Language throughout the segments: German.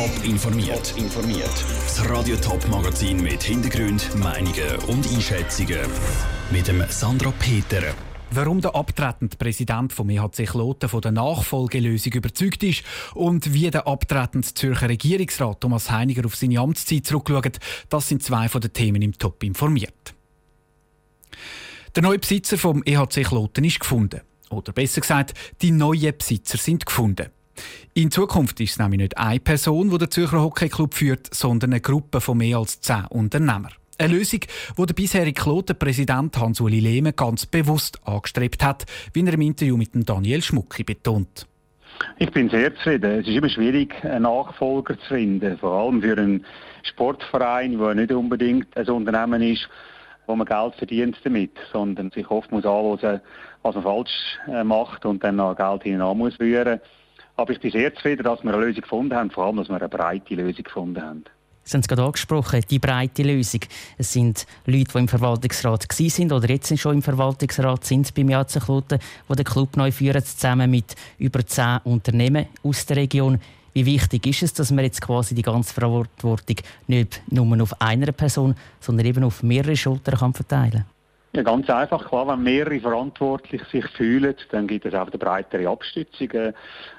Top informiert. informiert. Das Radio Top Magazin mit Hintergrund, Meinungen und Einschätzungen mit dem Sandra Peter. Warum der abtretende Präsident vom EHC Kloten von der Nachfolgelösung überzeugt ist und wie der abtretende Zürcher Regierungsrat Thomas Heiniger auf seine Amtszeit zurückschaut, das sind zwei von den Themen im Top informiert. Der neue Besitzer vom EHC Kloten ist gefunden. Oder besser gesagt, die neuen Besitzer sind gefunden. In Zukunft ist es nämlich nicht eine Person, die der Zürcher Hockeyclub führt, sondern eine Gruppe von mehr als zehn Unternehmern. Eine Lösung, die der bisherige Kloten-Präsident Hans-Uli Lehmann ganz bewusst angestrebt hat, wie er im Interview mit Daniel Schmucki betont. Ich bin sehr zufrieden. Es ist immer schwierig, einen Nachfolger zu finden, vor allem für einen Sportverein, der nicht unbedingt ein Unternehmen ist, wo man Geld verdient damit, sondern sich oft muss anhören, was man falsch äh, macht und dann noch Geld hinein muss rühren. Aber ich bin sehr zufrieden, dass wir eine Lösung gefunden haben, vor allem, dass wir eine breite Lösung gefunden haben. Sie haben es gerade angesprochen, die breite Lösung. Es sind Leute, die im Verwaltungsrat sind oder jetzt schon im Verwaltungsrat sind beim Jatzenkloten, die den Club neu führen, zusammen mit über zehn Unternehmen aus der Region. Wie wichtig ist es, dass man jetzt quasi die ganze Verantwortung nicht nur auf einer Person, sondern eben auf mehrere Schultern kann verteilen kann? Ja, ganz einfach. Klar, wenn mehrere verantwortlich sich fühlen, dann gibt es auch eine breitere Abstützung, eine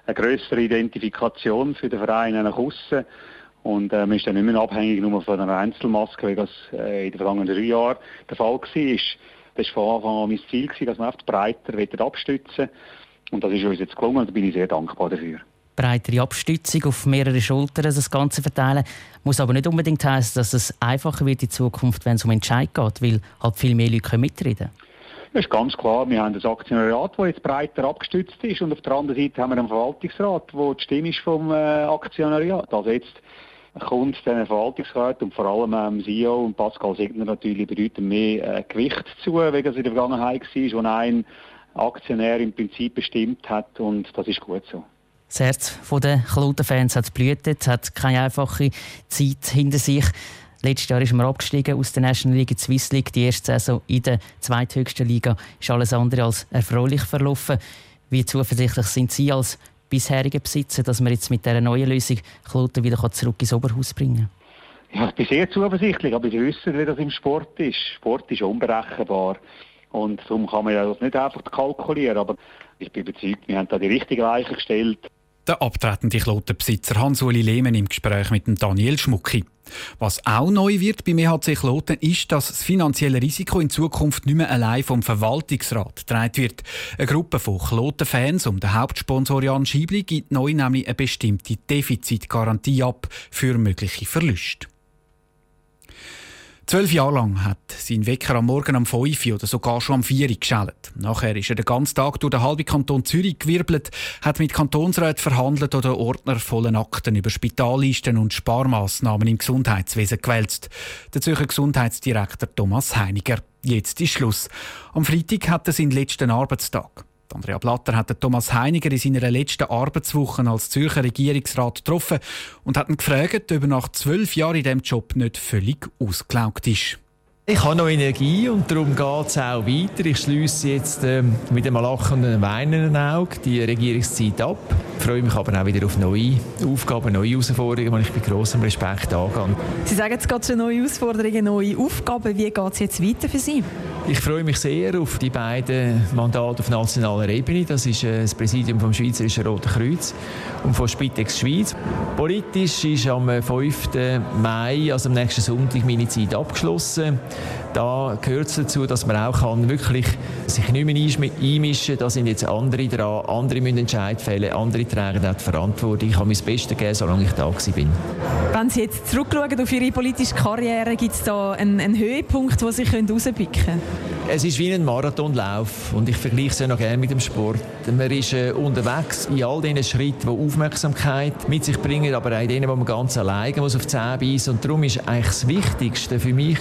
größere Identifikation für den Verein nach außen. Und äh, man ist dann nicht mehr abhängig nur von einer Einzelmaske, wie das äh, in den vergangenen drei Jahren der Fall war. Das war von Anfang an mein Ziel, dass man oft breiter abstützen Und das ist uns jetzt gelungen und da bin ich sehr dankbar dafür breitere Abstützung auf mehrere Schultern das Ganze verteilen. Muss aber nicht unbedingt heißen, dass es einfacher wird in Zukunft, wenn es um Entscheid geht, weil halt viel mehr Leute mitreden können. Das ist ganz klar. Wir haben das Aktionariat, das jetzt breiter abgestützt ist. Und auf der anderen Seite haben wir einen Verwaltungsrat, wo die Stimme ist vom äh, Aktionariat. Also jetzt kommt den Verwaltungsrat und vor allem ähm, CEO und Pascal Signer natürlich bedeutend mehr äh, Gewicht zu, wie es in der Vergangenheit war, wo ein Aktionär im Prinzip bestimmt hat. Und das ist gut so. Das Herz der Kloten-Fans hat blühtet, hat keine einfache Zeit hinter sich. Letztes Jahr ist man abgestiegen aus der National League Swiss League. Die erste Saison in der zweithöchsten Liga ist alles andere als erfreulich verlaufen. Wie zuversichtlich sind Sie als bisheriger Besitzer, dass man jetzt mit dieser neuen Lösung Kloten wieder zurück ins Oberhaus bringen kann? Ja, ich bin sehr zuversichtlich, aber Sie wissen, wie das im Sport ist. Sport ist unberechenbar. Und darum kann man das nicht einfach kalkulieren. Aber ich bin überzeugt, wir haben da die richtigen Weichen gestellt. Der abtretende Klotenbesitzer Hans-Uli Lehmann im Gespräch mit Daniel Schmucki. Was auch neu wird beim EHC Kloten ist, dass das finanzielle Risiko in Zukunft nicht mehr allein vom Verwaltungsrat getragen wird. Eine Gruppe von Kloten-Fans um den Hauptsponsor Jan Schiebli gibt neu nämlich eine bestimmte Defizitgarantie ab für mögliche Verluste. Zwölf Jahre lang hat sein Wecker am Morgen um 5 oder sogar schon am 4 Uhr geschellt. Nachher ist er den ganzen Tag durch den halben Kanton Zürich gewirbelt, hat mit Kantonsräten verhandelt oder Ordner vollen Akten über Spitallisten und Sparmaßnahmen im Gesundheitswesen gewälzt. Der Zürcher Gesundheitsdirektor Thomas Heiniger. Jetzt ist Schluss. Am Freitag hat er seinen letzten Arbeitstag. Andrea Blatter hat Thomas Heiniger in seiner letzten Arbeitswoche als Zürcher Regierungsrat getroffen und hat ihn gefragt, ob er nach zwölf Jahren in diesem Job nicht völlig ausgelaugt ist. Ich habe noch Energie und darum geht es auch weiter. Ich schließe jetzt ähm, mit einem lachenden, weinenden Auge die Regierungszeit ab. Ich freue mich aber auch wieder auf neue Aufgaben, neue Herausforderungen, die ich mit großem Respekt angehe. Sie sagen jetzt gerade schon neue Herausforderungen, neue Aufgaben. Wie geht es jetzt weiter für Sie? Ich freue mich sehr auf die beiden Mandate auf nationaler Ebene. Das ist äh, das Präsidium vom Schweizerischen Roten Kreuz und von Spitex Schweiz. Politisch ist am 5. Mai, also am nächsten Sonntag, meine Zeit abgeschlossen. Da gehört es dazu, dass man auch kann wirklich sich nicht mehr einmischen kann. Da sind jetzt andere dran, andere müssen Entscheid fällen, andere tragen auch die Verantwortung. Ich habe mein Bestes gegeben, solange ich da war. Wenn Sie jetzt zurückschauen auf Ihre politische Karriere, gibt es da einen, einen Höhepunkt, den Sie rauspicken können? Es ist wie ein Marathonlauf und ich vergleiche es ja noch gerne mit dem Sport. Man ist äh, unterwegs in all diesen Schritten, die Aufmerksamkeit mit sich bringen, aber auch in denen, wo man ganz alleine muss auf die Zähne beißen. Und darum ist eigentlich das Wichtigste für mich,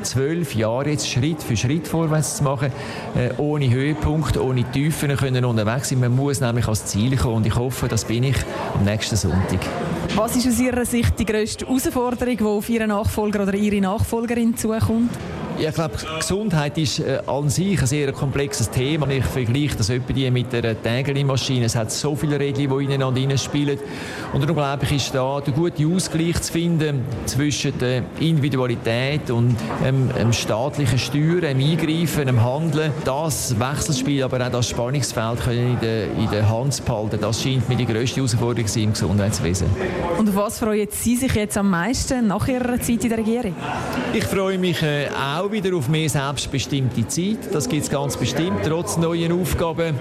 zwölf Jahre jetzt Schritt für Schritt vorwärts zu machen, äh, ohne Höhepunkt, ohne Tiefen können unterwegs sein. Man muss nämlich ans Ziel kommen und ich hoffe, das bin ich am nächsten Sonntag. Was ist aus Ihrer Sicht die grösste Herausforderung, die auf Ihren Nachfolger oder Ihre Nachfolgerin zukommt? Ich glaube, Gesundheit ist äh, an sich ein sehr komplexes Thema. Ich vergleiche das etwa mit der Tägeli-Maschine. Es hat so viele Regeln, die ineinander spielen. Und darum glaube ich, ist da der gute Ausgleich zu finden zwischen der Individualität und dem, dem staatlichen Steuern, dem Eingreifen, dem Handeln. Das Wechselspiel, aber auch das Spannungsfeld können in der, in der Hand behalten. Das scheint mir die grösste Herausforderung im Gesundheitswesen. Und auf was freuen Sie sich jetzt am meisten nach Ihrer Zeit in der Regierung? Ich freue mich äh, auch wieder auf mehr selbstbestimmte Zeit. Das gibt es ganz bestimmt, trotz neuen Aufgaben.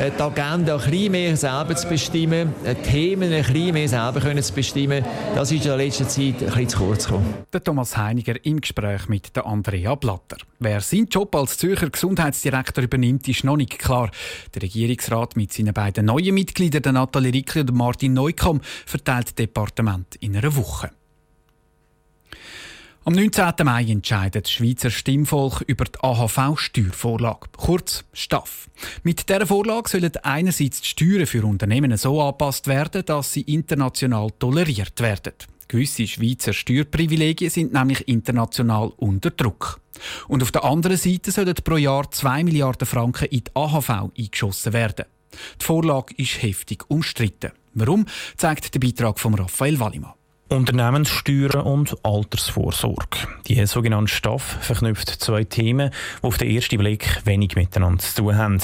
Äh, die Agenda ein bisschen mehr selber zu bestimmen, äh, Themen ein bisschen mehr selber können zu bestimmen, das ist in der letzten Zeit ein bisschen zu kurz gekommen. Der Thomas Heiniger im Gespräch mit der Andrea Blatter. Wer seinen Job als Zürcher Gesundheitsdirektor übernimmt, ist noch nicht klar. Der Regierungsrat mit seinen beiden neuen Mitgliedern, Nathalie Rickli und Martin Neukomm, verteilt das Departement in einer Woche. Am 19. Mai entscheidet das Schweizer Stimmvolk über die AHV-Steuervorlage, kurz STAF. Mit dieser Vorlage sollen einerseits die Steuern für Unternehmen so angepasst werden, dass sie international toleriert werden. Gewisse Schweizer Steuerprivilegien sind nämlich international unter Druck. Und auf der anderen Seite sollen pro Jahr 2 Milliarden Franken in die AHV eingeschossen werden. Die Vorlage ist heftig umstritten. Warum, zeigt der Beitrag von Raphael Wallimann. Unternehmenssteuern und Altersvorsorge. Die sogenannte Staff verknüpft zwei Themen, die auf den ersten Blick wenig miteinander zu tun haben.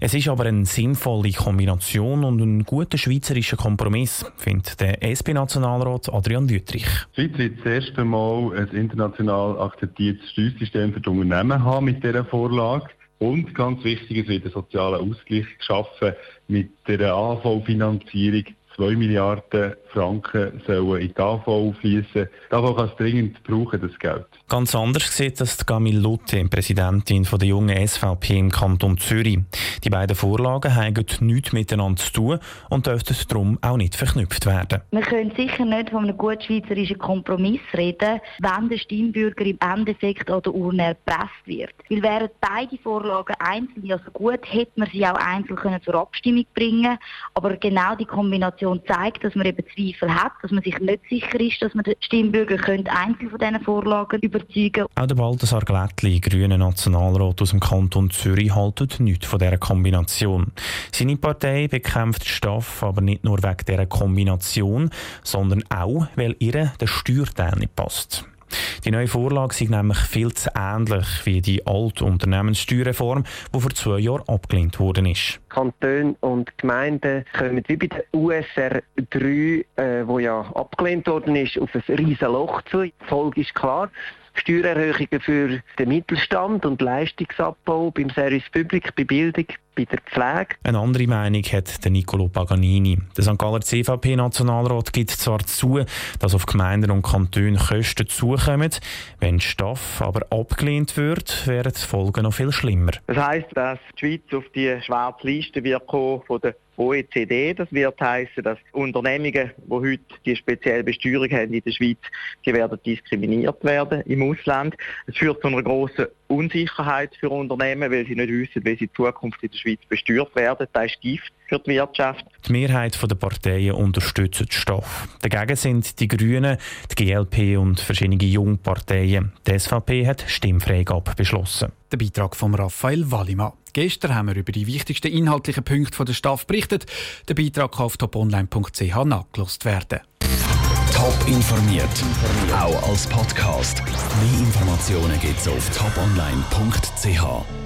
Es ist aber eine sinnvolle Kombination und ein guter schweizerischer Kompromiss, findet der SP-Nationalrat Adrian Wüttrich. Die Schweiz wird das erste Mal ein international akzeptiertes Steuersystem für die Unternehmen haben mit dieser Vorlage. Und ganz wichtig, es wird ein sozialer Ausgleich geschaffen mit der AHV-Finanzierung 2 Milliarden Franken sollen in die AV fließen. Die AV kann es dringend brauchen, das Geld. Ganz anders sieht das Camille Lutte, Präsidentin der jungen SVP im Kanton Zürich. Die beiden Vorlagen haben nichts miteinander zu tun und dürften darum auch nicht verknüpft werden. Wir können sicher nicht von einem gut schweizerischen Kompromiss reden, wenn der Stimmbürger im Endeffekt an der Urne erpresst wird. Weil wären beide Vorlagen einzeln also gut, hätte man sie auch einzeln können zur Abstimmung bringen Aber genau die Kombination zeigt, dass man eben Zweifel hat, dass man sich nicht sicher ist, dass man den Stimmbürger könnte von diesen Vorlagen über überzeugen. Auch der Balthasar Glättli, grüner Nationalrat aus dem Kanton Zürich, haltet nichts von dieser Kombination. Seine Partei bekämpft Staff aber nicht nur wegen dieser Kombination, sondern auch, weil ihr der Steuerteil nicht passt. Die neue Vorlage ist nämlich viel zu ähnlich wie die alte Unternehmenssteuerreform, die vor zwei Jahren abgelehnt worden ist. Kantone und Gemeinden kommen wie bei der USR 3, äh, wo ja abgelehnt worden ist, auf ein riesen Loch zu. Die Folge ist klar. Steuererhöhungen für den Mittelstand und Leistungsabbau beim Service Public, bei Bildung, bei der Pflege. Eine andere Meinung hat der Nicolo Paganini. Der St. Galler CVP-Nationalrat gibt zwar zu, dass auf Gemeinden und Kantone Kosten zukommen. Wenn die Staff aber abgelehnt wird, wären die Folgen noch viel schlimmer. Das heisst, dass die Schweiz auf die schwarze Liste wird kommen von der OECD. Das wird heißen, dass Unternehmungen, die heute die spezielle Besteuerung haben in der Schweiz, die werden diskriminiert werden im Ausland. Es führt zu einer grossen Unsicherheit für Unternehmen, weil sie nicht wissen, wie sie in Zukunft in der Schweiz besteuert werden. Das ist Gift für die Wirtschaft. Die Mehrheit der Parteien unterstützt den Stoff. Dagegen sind die Grünen, die GLP und verschiedene Jungparteien. Die SVP hat Stimmfreigabe beschlossen. Der Beitrag von Raphael Wallimann. Gestern haben wir über die wichtigsten inhaltlichen Punkte der Staff berichtet. Der Beitrag kann auf toponline.ch nachgelost werden. Top informiert, auch als Podcast. Mehr Informationen gibt es auf toponline.ch.